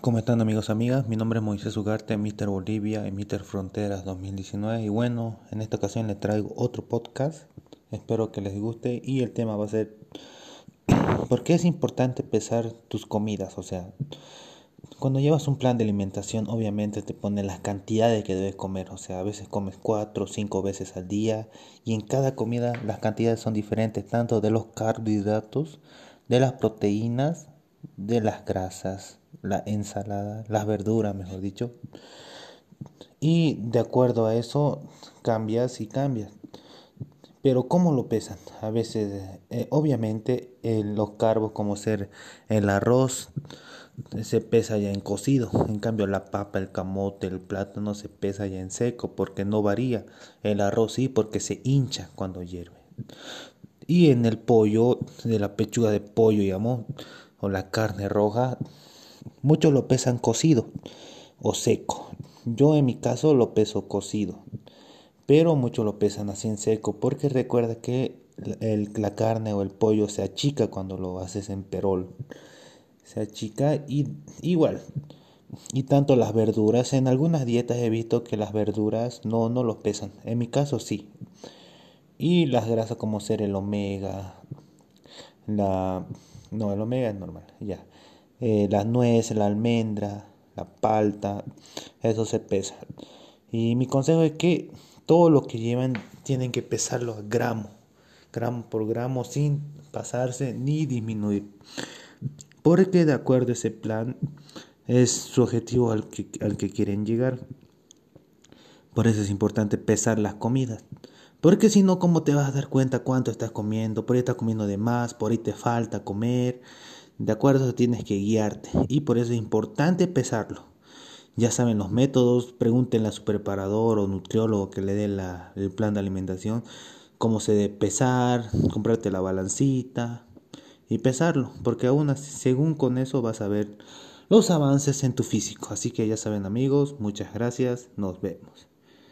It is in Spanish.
¿Cómo están amigos amigas? Mi nombre es Moisés Ugarte, Mr. Bolivia y Mr. Fronteras 2019 y bueno, en esta ocasión les traigo otro podcast, espero que les guste y el tema va a ser ¿por qué es importante pesar tus comidas? O sea, cuando llevas un plan de alimentación obviamente te pone las cantidades que debes comer, o sea, a veces comes cuatro o cinco veces al día y en cada comida las cantidades son diferentes, tanto de los carbohidratos, de las proteínas, de las grasas, la ensalada, las verduras, mejor dicho. Y de acuerdo a eso cambias y cambias. Pero ¿cómo lo pesan? A veces, eh, obviamente, los carbos como ser el arroz se pesa ya en cocido. En cambio, la papa, el camote, el plátano se pesa ya en seco porque no varía. El arroz sí porque se hincha cuando hierve. Y en el pollo, de la pechuga de pollo, digamos, o la carne roja, muchos lo pesan cocido o seco. Yo en mi caso lo peso cocido, pero muchos lo pesan así en seco porque recuerda que la carne o el pollo se achica cuando lo haces en perol. Se achica y igual. Y tanto las verduras, en algunas dietas he visto que las verduras no, no lo pesan. En mi caso sí. Y las grasas como ser el omega, la... No, el omega es normal, ya. Eh, la nuez, la almendra, la palta, eso se pesa. Y mi consejo es que todo lo que llevan tienen que pesarlo a gramo, gramo por gramo, sin pasarse ni disminuir. Porque de acuerdo a ese plan es su objetivo al que, al que quieren llegar. Por eso es importante pesar las comidas. Porque si no, ¿cómo te vas a dar cuenta cuánto estás comiendo? Por ahí estás comiendo de más, por ahí te falta comer. De acuerdo, tienes que guiarte y por eso es importante pesarlo. Ya saben los métodos, pregúntenle a su preparador o nutriólogo que le dé el plan de alimentación, cómo se debe pesar, comprarte la balancita y pesarlo, porque aún así, según con eso vas a ver los avances en tu físico. Así que ya saben amigos, muchas gracias, nos vemos.